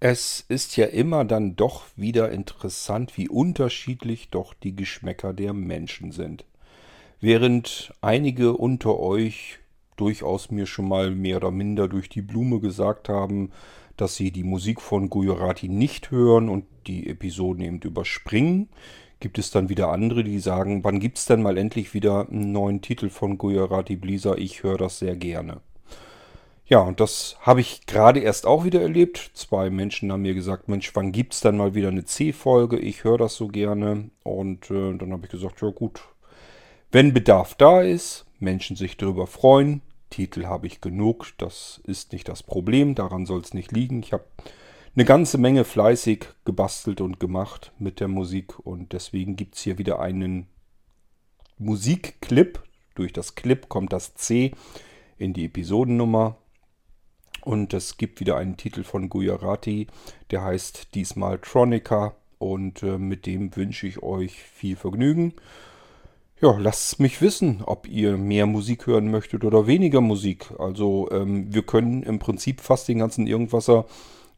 Es ist ja immer dann doch wieder interessant, wie unterschiedlich doch die Geschmäcker der Menschen sind. Während einige unter euch durchaus mir schon mal mehr oder minder durch die Blume gesagt haben, dass sie die Musik von Gujarati nicht hören und die Episoden eben überspringen, gibt es dann wieder andere, die sagen, wann gibt es denn mal endlich wieder einen neuen Titel von Gujarati Blisa? Ich höre das sehr gerne. Ja, und das habe ich gerade erst auch wieder erlebt. Zwei Menschen haben mir gesagt, Mensch, wann gibt es dann mal wieder eine C-Folge? Ich höre das so gerne. Und äh, dann habe ich gesagt, ja gut, wenn Bedarf da ist, Menschen sich darüber freuen, Titel habe ich genug, das ist nicht das Problem, daran soll es nicht liegen. Ich habe eine ganze Menge fleißig gebastelt und gemacht mit der Musik und deswegen gibt es hier wieder einen Musikclip. Durch das Clip kommt das C in die Episodennummer und es gibt wieder einen Titel von Gujarati, der heißt diesmal Tronica. Und äh, mit dem wünsche ich euch viel Vergnügen. Ja, lasst mich wissen, ob ihr mehr Musik hören möchtet oder weniger Musik. Also ähm, wir können im Prinzip fast den ganzen Irgendwasser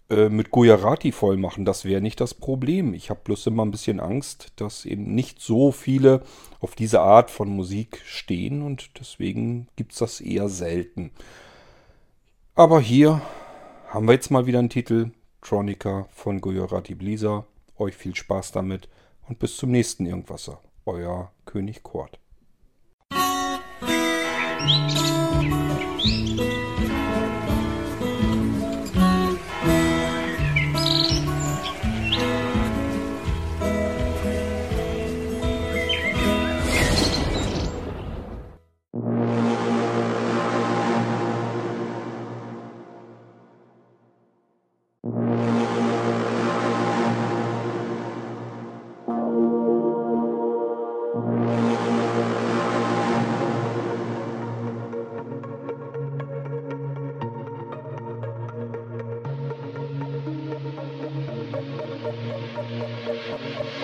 äh, mit Gujarati voll machen. Das wäre nicht das Problem. Ich habe bloß immer ein bisschen Angst, dass eben nicht so viele auf diese Art von Musik stehen und deswegen gibt es das eher selten. Aber hier haben wir jetzt mal wieder einen Titel. Tronica von Gujarati Blisa. Euch viel Spaß damit und bis zum nächsten Irgendwasser. Euer König Kort.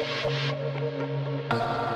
Thank you.